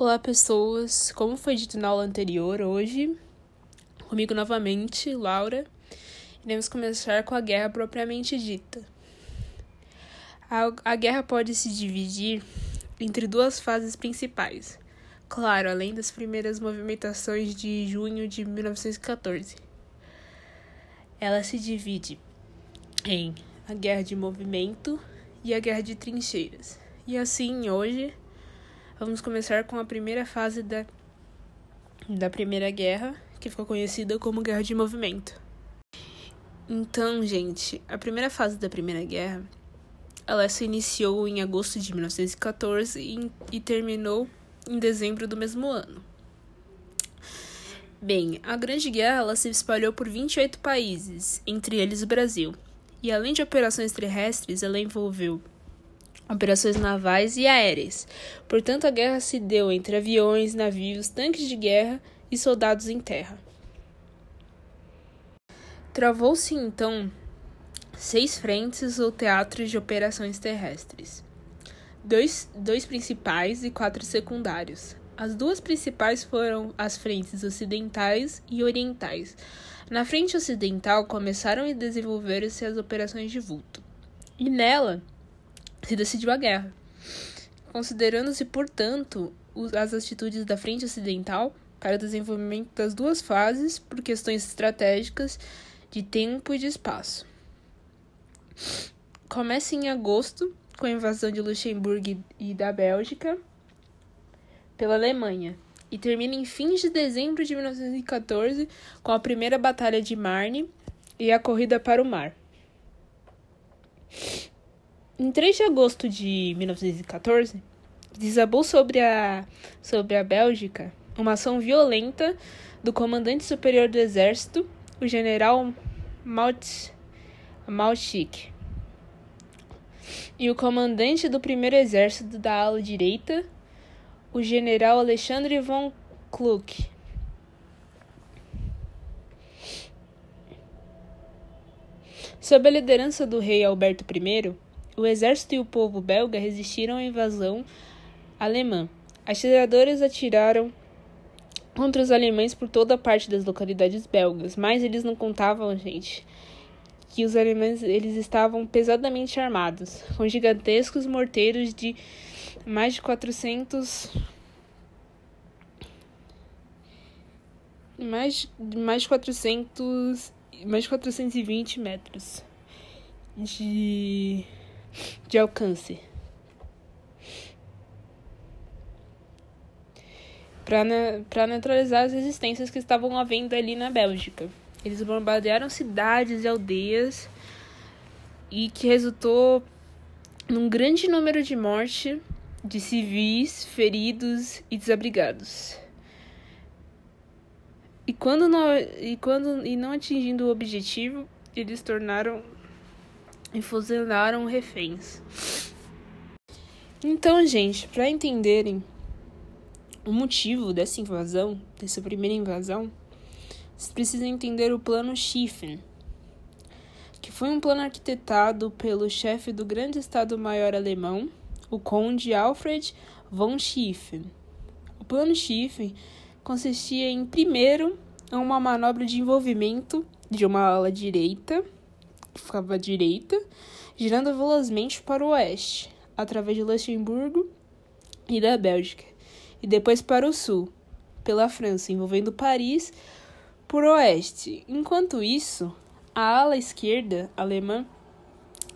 Olá, pessoas. Como foi dito na aula anterior, hoje, comigo novamente, Laura, iremos começar com a guerra propriamente dita. A, a guerra pode se dividir entre duas fases principais. Claro, além das primeiras movimentações de junho de 1914. Ela se divide em a guerra de movimento e a guerra de trincheiras. E assim, hoje, vamos começar com a primeira fase da, da Primeira Guerra, que ficou conhecida como Guerra de Movimento. Então, gente, a primeira fase da Primeira Guerra, ela se iniciou em agosto de 1914 e, e terminou em dezembro do mesmo ano. Bem, a Grande Guerra ela se espalhou por 28 países, entre eles o Brasil. E além de operações terrestres, ela envolveu operações navais e aéreas. Portanto, a guerra se deu entre aviões, navios, tanques de guerra e soldados em terra. Travou-se então seis frentes ou teatros de operações terrestres, dois, dois principais e quatro secundários. As duas principais foram as frentes ocidentais e orientais. Na frente ocidental começaram a desenvolver-se as operações de vulto, e nela se decidiu a guerra. Considerando-se, portanto, as atitudes da frente ocidental para o desenvolvimento das duas fases por questões estratégicas de tempo e de espaço. Começa em agosto com a invasão de Luxemburgo e da Bélgica pela Alemanha e termina em fins de dezembro de 1914 com a primeira Batalha de Marne e a corrida para o mar. Em 3 de agosto de 1914, desabou sobre a, sobre a Bélgica uma ação violenta do comandante superior do exército, o general Maut, e o comandante do primeiro exército da ala direita, o general Alexandre von Kluck. Sob a liderança do rei Alberto I, o exército e o povo belga resistiram à invasão alemã. As tiradoras atiraram contra os alemães por toda parte das localidades belgas, mas eles não contavam, gente, que os alemães eles estavam pesadamente armados, com gigantescos morteiros de mais de 400 mais mais de 400 mais de 420 metros de de alcance. Para neutralizar as resistências que estavam havendo ali na Bélgica. Eles bombardearam cidades e aldeias e que resultou num grande número de mortes de civis, feridos e desabrigados. E quando não, e quando e não atingindo o objetivo, eles tornaram e fuzilaram reféns. Então, gente, para entenderem o motivo dessa invasão, dessa primeira invasão, vocês precisam entender o plano Schiffen, que foi um plano arquitetado pelo chefe do grande Estado-Maior alemão, o conde Alfred von Schiffen. O plano Schiffen consistia em, primeiro, uma manobra de envolvimento de uma ala direita, que ficava à direita, girando velozmente para o oeste, através de Luxemburgo e da Bélgica, e depois para o sul, pela França, envolvendo Paris por oeste. Enquanto isso, a ala esquerda alemã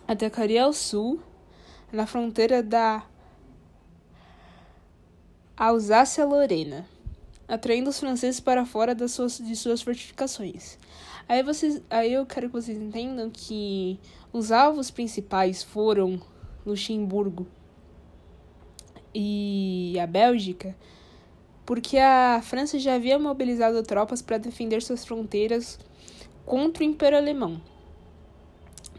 atacaria ao sul, na fronteira da Alsácia-Lorena atraindo os franceses para fora das suas, de suas fortificações. Aí, vocês, aí eu quero que vocês entendam que os alvos principais foram Luxemburgo e a Bélgica, porque a França já havia mobilizado tropas para defender suas fronteiras contra o Império Alemão,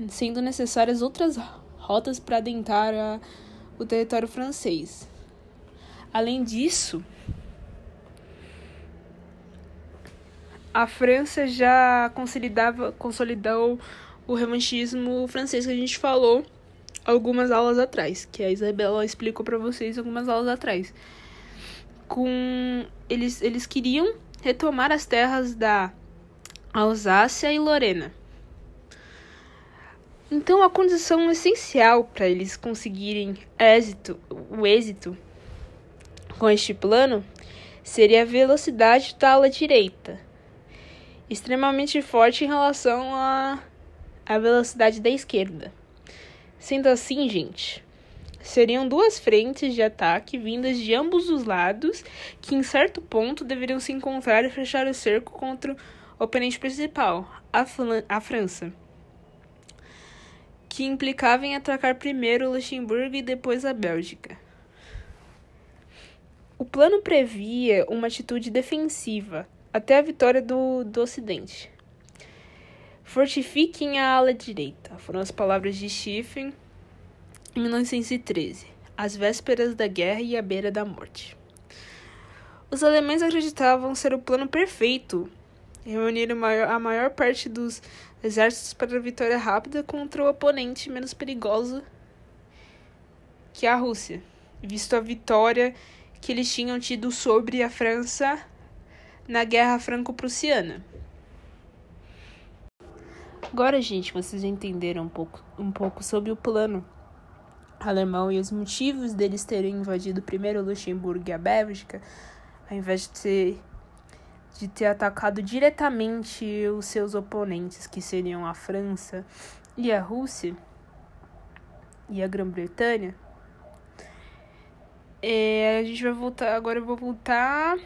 sendo necessárias outras rotas para adentrar a, o território francês. Além disso, a França já consolidava, consolidou o revanchismo francês que a gente falou algumas aulas atrás, que a Isabela explicou para vocês algumas aulas atrás. com eles eles queriam retomar as terras da Alsácia e Lorena. Então a condição essencial para eles conseguirem êxito, o êxito com este plano seria a velocidade da ala direita, extremamente forte em relação à, à velocidade da esquerda. Sendo assim, gente, seriam duas frentes de ataque vindas de ambos os lados que, em certo ponto, deveriam se encontrar e fechar o cerco contra o oponente principal, a, a França, que implicava em atacar primeiro Luxemburgo e depois a Bélgica. O plano previa uma atitude defensiva até a vitória do, do Ocidente. Fortifiquem a ala direita, foram as palavras de Schiffen em 1913, às vésperas da guerra e à beira da morte. Os alemães acreditavam ser o plano perfeito reunir a maior parte dos exércitos para a vitória rápida contra o oponente menos perigoso que a Rússia, visto a vitória que eles tinham tido sobre a França na Guerra Franco-Prussiana. Agora, gente, vocês entenderam um pouco, um pouco sobre o plano alemão e os motivos deles terem invadido primeiro Luxemburgo e a Bélgica, ao invés de ter, de ter atacado diretamente os seus oponentes, que seriam a França e a Rússia e a Grã-Bretanha. É, a gente vai voltar. Agora eu vou voltar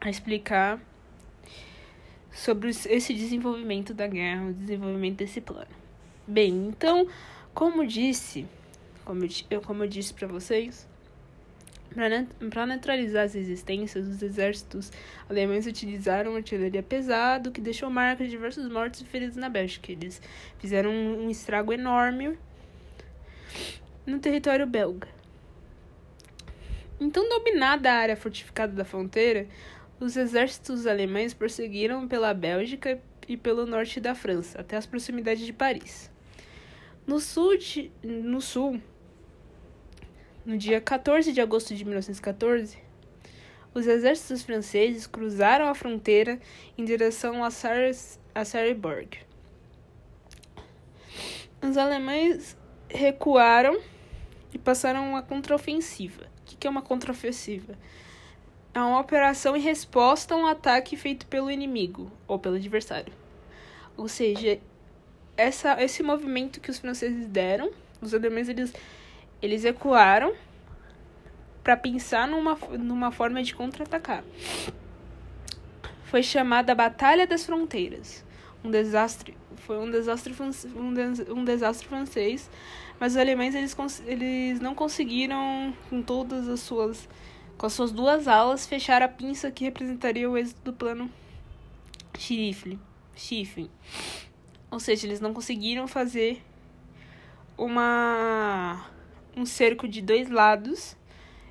a explicar sobre esse desenvolvimento da guerra, o desenvolvimento desse plano. Bem, então, como disse, como eu, como eu disse para vocês, para neutralizar as resistências, os exércitos alemães utilizaram artilharia pesada, que deixou marcas de diversos mortos e feridos na Bélgica. Eles fizeram um estrago enorme no território belga. Então, dominada a área fortificada da fronteira, os exércitos alemães prosseguiram pela Bélgica e pelo norte da França, até as proximidades de Paris. No sul, de, no, sul, no dia 14 de agosto de 1914, os exércitos franceses cruzaram a fronteira em direção a, Sars, a Sarreburg. Os alemães recuaram e passaram uma contraofensiva que é uma contraofensiva? É uma operação em resposta a um ataque feito pelo inimigo ou pelo adversário. Ou seja, essa, esse movimento que os franceses deram, os alemães eles, eles ecoaram para pensar numa, numa forma de contra-atacar. Foi chamada Batalha das Fronteiras. Um desastre, foi um desastre, um, des, um desastre francês mas os alemães eles, eles não conseguiram, com todas as suas. Com as suas duas alas, fechar a pinça que representaria o êxito do plano Schiffle. Schiffle. Ou seja, eles não conseguiram fazer uma um cerco de dois lados.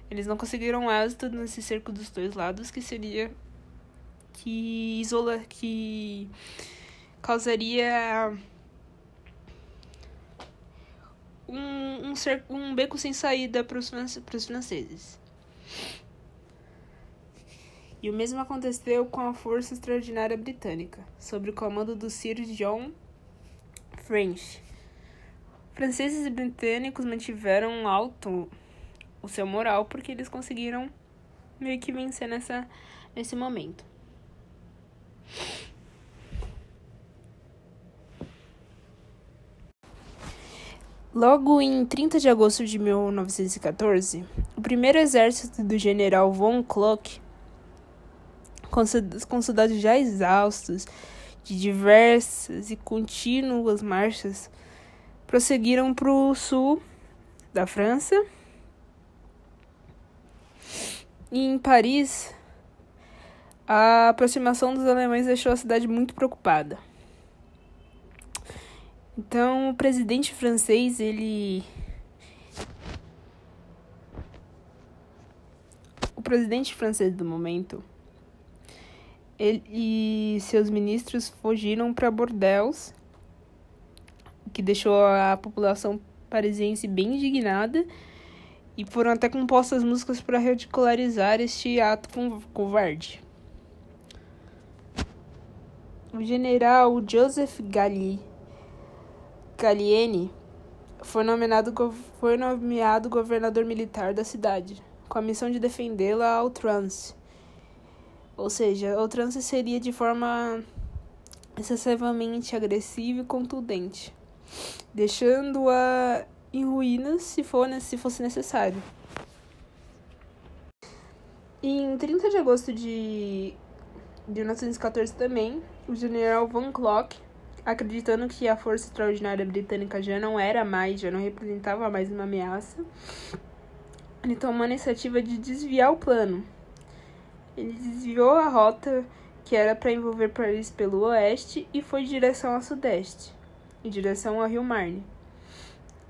Eles não conseguiram êxito nesse cerco dos dois lados, que seria que isola que causaria um, um, cer um beco sem saída para os franceses. E o mesmo aconteceu com a Força Extraordinária Britânica, sob o comando do Sir John French. Franceses e britânicos mantiveram alto o seu moral porque eles conseguiram meio que vencer nessa, nesse momento. Logo em 30 de agosto de 1914, o primeiro exército do general von Kluck, com soldados já exaustos de diversas e contínuas marchas, prosseguiram para o sul da França. E em Paris, a aproximação dos alemães deixou a cidade muito preocupada. Então, o presidente francês, ele presidente francês do momento, ele e seus ministros fugiram para Bordeaux, o que deixou a população parisiense bem indignada e foram até compostas músicas para ridicularizar este ato covarde. O general Joseph Galli, Gallieni foi nomeado, foi nomeado governador militar da cidade, com a missão de defendê-la ao trance. Ou seja, o trance seria de forma excessivamente agressiva e contundente, deixando-a em ruínas se, for, se fosse necessário. Em 30 de agosto de, de 1914 também, o general Von Klock, acreditando que a força extraordinária britânica já não era mais, já não representava mais uma ameaça, ele tomou a iniciativa de desviar o plano. Ele desviou a rota que era para envolver Paris pelo oeste e foi em direção ao sudeste, em direção ao rio Marne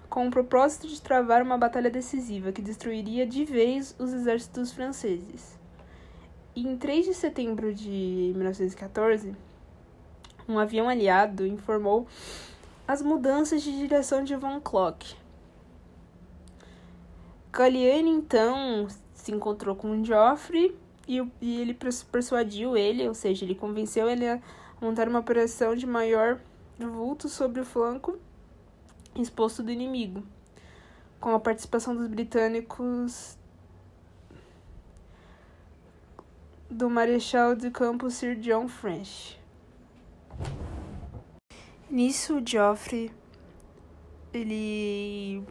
com o propósito de travar uma batalha decisiva que destruiria de vez os exércitos franceses. E em 3 de setembro de 1914, um avião aliado informou as mudanças de direção de Von Klock. Gallieni então se encontrou com Joffre e, e ele persuadiu ele, ou seja, ele convenceu ele a montar uma operação de maior vulto sobre o flanco exposto do inimigo, com a participação dos britânicos do Marechal de Campo Sir John French. Nisso, Joffrey ele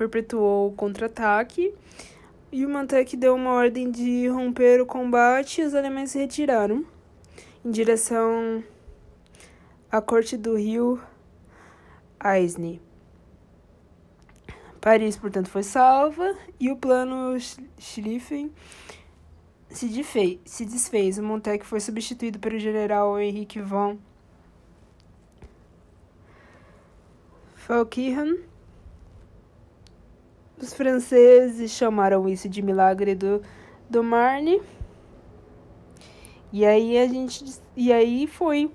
perpetuou o contra-ataque e o Mantec deu uma ordem de romper o combate e os alemães se retiraram em direção à corte do rio Aisne. Paris, portanto, foi salva e o plano Schlieffen se, se desfez. O Montec foi substituído pelo general Henrique von Falkirchen. Os franceses chamaram isso de milagre do, do Marne. E aí a gente e aí foi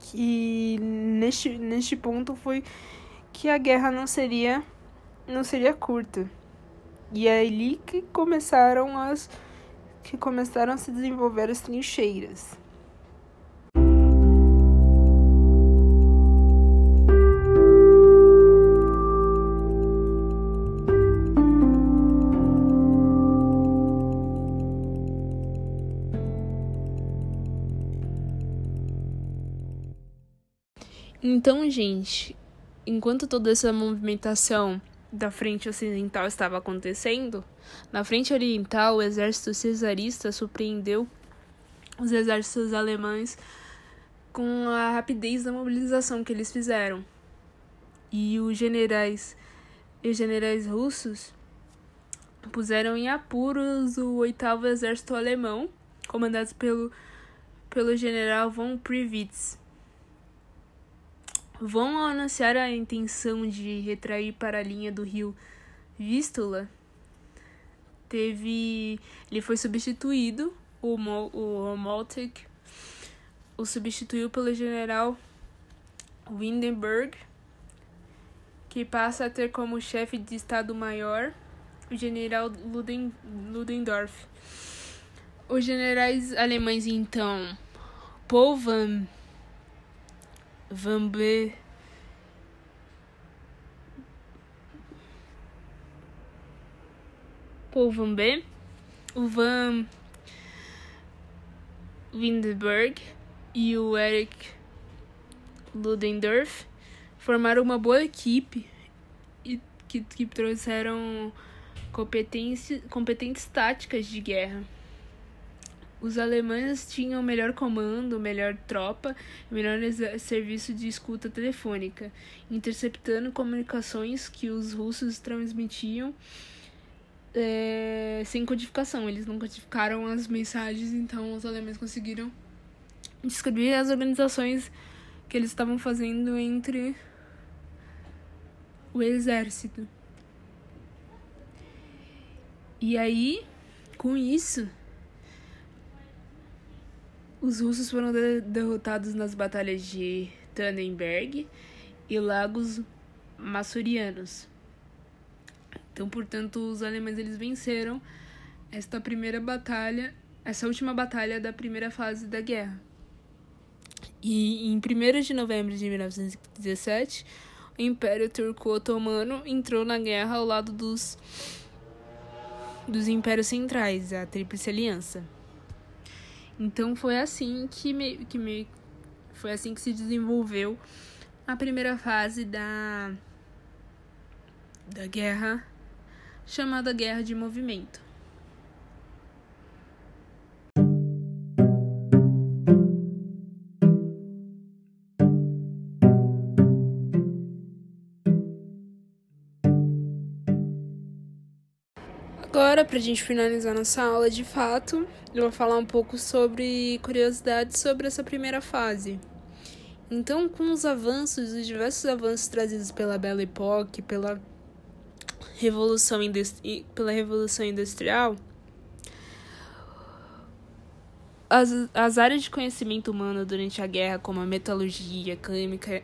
que neste, neste ponto foi que a guerra não seria não seria curta. E é ali que começaram as que começaram a se desenvolver as trincheiras. Então, gente, enquanto toda essa movimentação da frente ocidental estava acontecendo, na frente oriental o exército cesarista surpreendeu os exércitos alemães com a rapidez da mobilização que eles fizeram. E os generais e generais russos puseram em apuros o oitavo exército alemão, comandado pelo pelo general von Privitz vão anunciar a intenção de retrair para a linha do rio Vístula, teve. Ele foi substituído, o, Mo, o Moltke o substituiu pelo general Windenberg, que passa a ter como chefe de Estado-Maior o general Luden, Ludendorff. Os generais alemães, então, Paul Van B. Paul B. O Van Windenberg e o Eric Ludendorff formaram uma boa equipe e que, que trouxeram competências, competentes táticas de guerra. Os alemães tinham melhor comando, melhor tropa, melhor serviço de escuta telefônica, interceptando comunicações que os russos transmitiam é, sem codificação. Eles não codificaram as mensagens, então os alemães conseguiram descobrir as organizações que eles estavam fazendo entre o exército. E aí, com isso, os russos foram de derrotados nas batalhas de Tannenberg e Lagos Masurianos. Então, portanto, os alemães eles venceram esta primeira batalha, essa última batalha da primeira fase da guerra. E em 1 de novembro de 1917, o Império Turco-Otomano entrou na guerra ao lado dos, dos impérios centrais, a Tríplice Aliança. Então foi assim que me, que me foi assim que se desenvolveu a primeira fase da da guerra chamada Guerra de Movimento. Agora, para a gente finalizar nossa aula de fato, eu vou falar um pouco sobre curiosidades sobre essa primeira fase. Então, com os avanços, os diversos avanços trazidos pela Belle Époque, pela Revolução, pela Revolução Industrial, as, as áreas de conhecimento humano durante a guerra, como a metalurgia, a química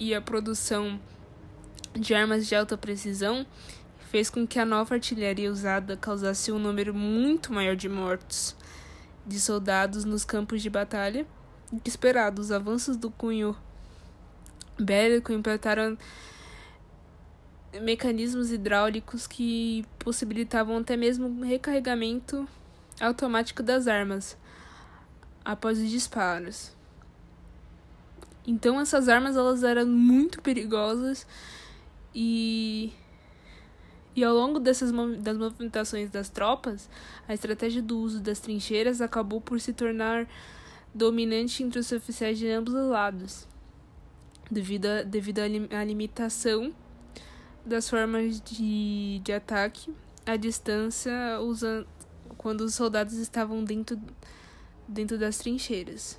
e a produção de armas de alta precisão, fez com que a nova artilharia usada causasse um número muito maior de mortos de soldados nos campos de batalha esperado. Os avanços do cunho bélico implantaram mecanismos hidráulicos que possibilitavam até mesmo recarregamento automático das armas após os disparos. Então essas armas elas eram muito perigosas e e ao longo dessas das movimentações das tropas, a estratégia do uso das trincheiras acabou por se tornar dominante entre os oficiais de ambos os lados, devido, a, devido à limitação das formas de, de ataque à distância usando, quando os soldados estavam dentro, dentro das trincheiras.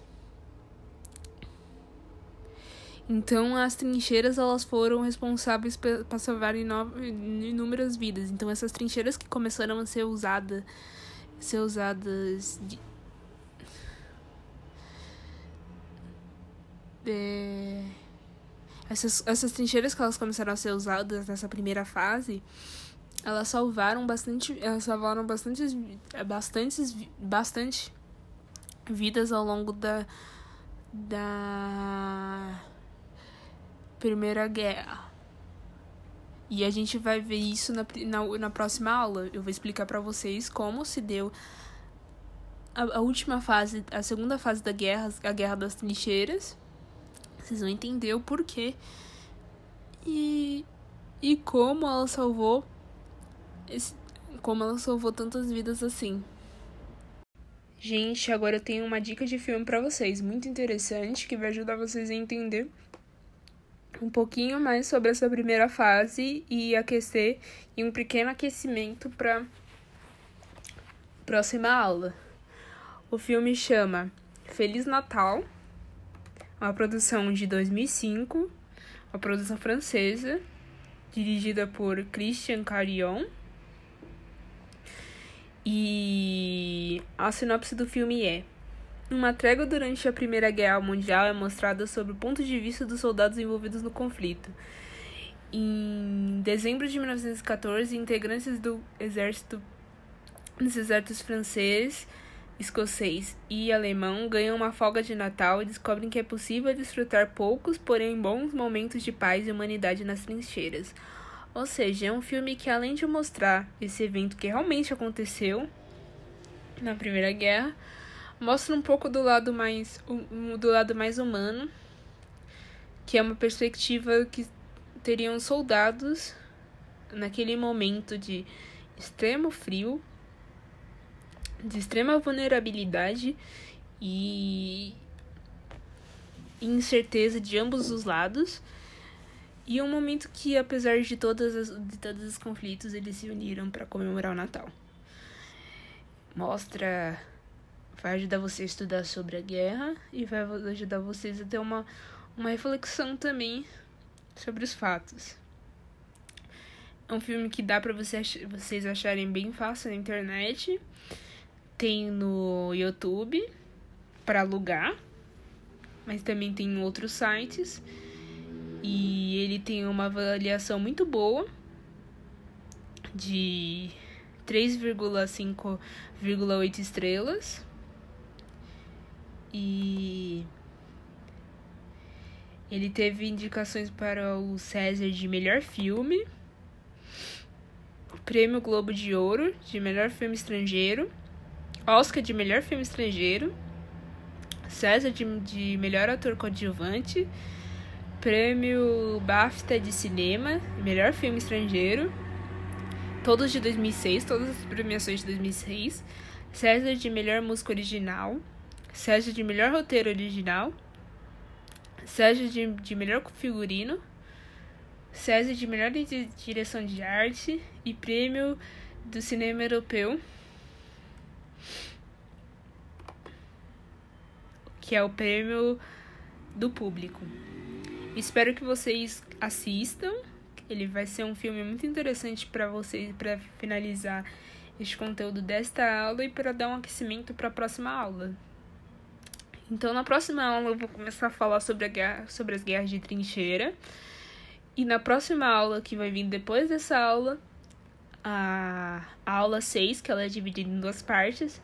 Então, as trincheiras elas foram responsáveis para salvar inúmeras vidas. Então, essas trincheiras que começaram a ser usadas, ser usadas de, é, essas, essas trincheiras que elas começaram a ser usadas nessa primeira fase, elas salvaram bastante, elas salvaram bastantes, bastantes, bastante vidas ao longo da da Primeira Guerra. E a gente vai ver isso na, na, na próxima aula. Eu vou explicar para vocês como se deu a, a, última fase, a segunda fase da guerra, a Guerra das Trincheiras. Vocês vão entender o porquê. E, e como ela salvou. Esse, como ela salvou tantas vidas assim. Gente, agora eu tenho uma dica de filme para vocês, muito interessante, que vai ajudar vocês a entender um pouquinho mais sobre essa primeira fase e aquecer e um pequeno aquecimento para próxima aula. O filme chama Feliz Natal, uma produção de 2005, uma produção francesa, dirigida por Christian Carion. E a sinopse do filme é uma trégua durante a Primeira Guerra Mundial é mostrada sob o ponto de vista dos soldados envolvidos no conflito. Em dezembro de 1914, integrantes do exército dos exércitos francês, escocês e alemão ganham uma folga de Natal e descobrem que é possível desfrutar poucos, porém bons momentos de paz e humanidade nas trincheiras. Ou seja, é um filme que além de mostrar esse evento que realmente aconteceu na Primeira Guerra, mostra um pouco do lado mais do lado mais humano, que é uma perspectiva que teriam soldados naquele momento de extremo frio, de extrema vulnerabilidade e incerteza de ambos os lados. E um momento que, apesar de, todas as, de todos os conflitos, eles se uniram para comemorar o Natal. Mostra vai ajudar você a estudar sobre a guerra e vai ajudar vocês a ter uma, uma reflexão também sobre os fatos. É um filme que dá para você, vocês acharem bem fácil na internet. Tem no YouTube para alugar, mas também tem em outros sites. E ele tem uma avaliação muito boa. de 3,5,8 estrelas. E ele teve indicações para o César de melhor filme, Prêmio Globo de Ouro de melhor filme estrangeiro, Oscar de melhor filme estrangeiro, César de, de melhor ator coadjuvante, Prêmio BAFTA de cinema, melhor filme estrangeiro, todos de 2006, todas as premiações de 2006, César de melhor música original, César de melhor roteiro original, César de, de melhor figurino, César de melhor direção de arte e prêmio do cinema europeu, que é o prêmio do público. Espero que vocês assistam. Ele vai ser um filme muito interessante para vocês para finalizar este conteúdo desta aula e para dar um aquecimento para a próxima aula. Então, na próxima aula, eu vou começar a falar sobre, a guerra, sobre as guerras de trincheira. E na próxima aula, que vai vir depois dessa aula, a, a aula 6, que ela é dividida em duas partes,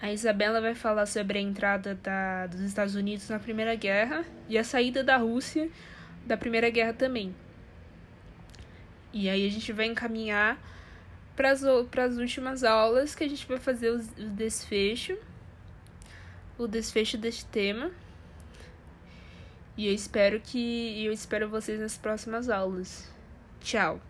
a Isabela vai falar sobre a entrada da, dos Estados Unidos na Primeira Guerra e a saída da Rússia da Primeira Guerra também. E aí a gente vai encaminhar para as últimas aulas que a gente vai fazer o desfecho o desfecho deste tema. E eu espero que eu espero vocês nas próximas aulas. Tchau.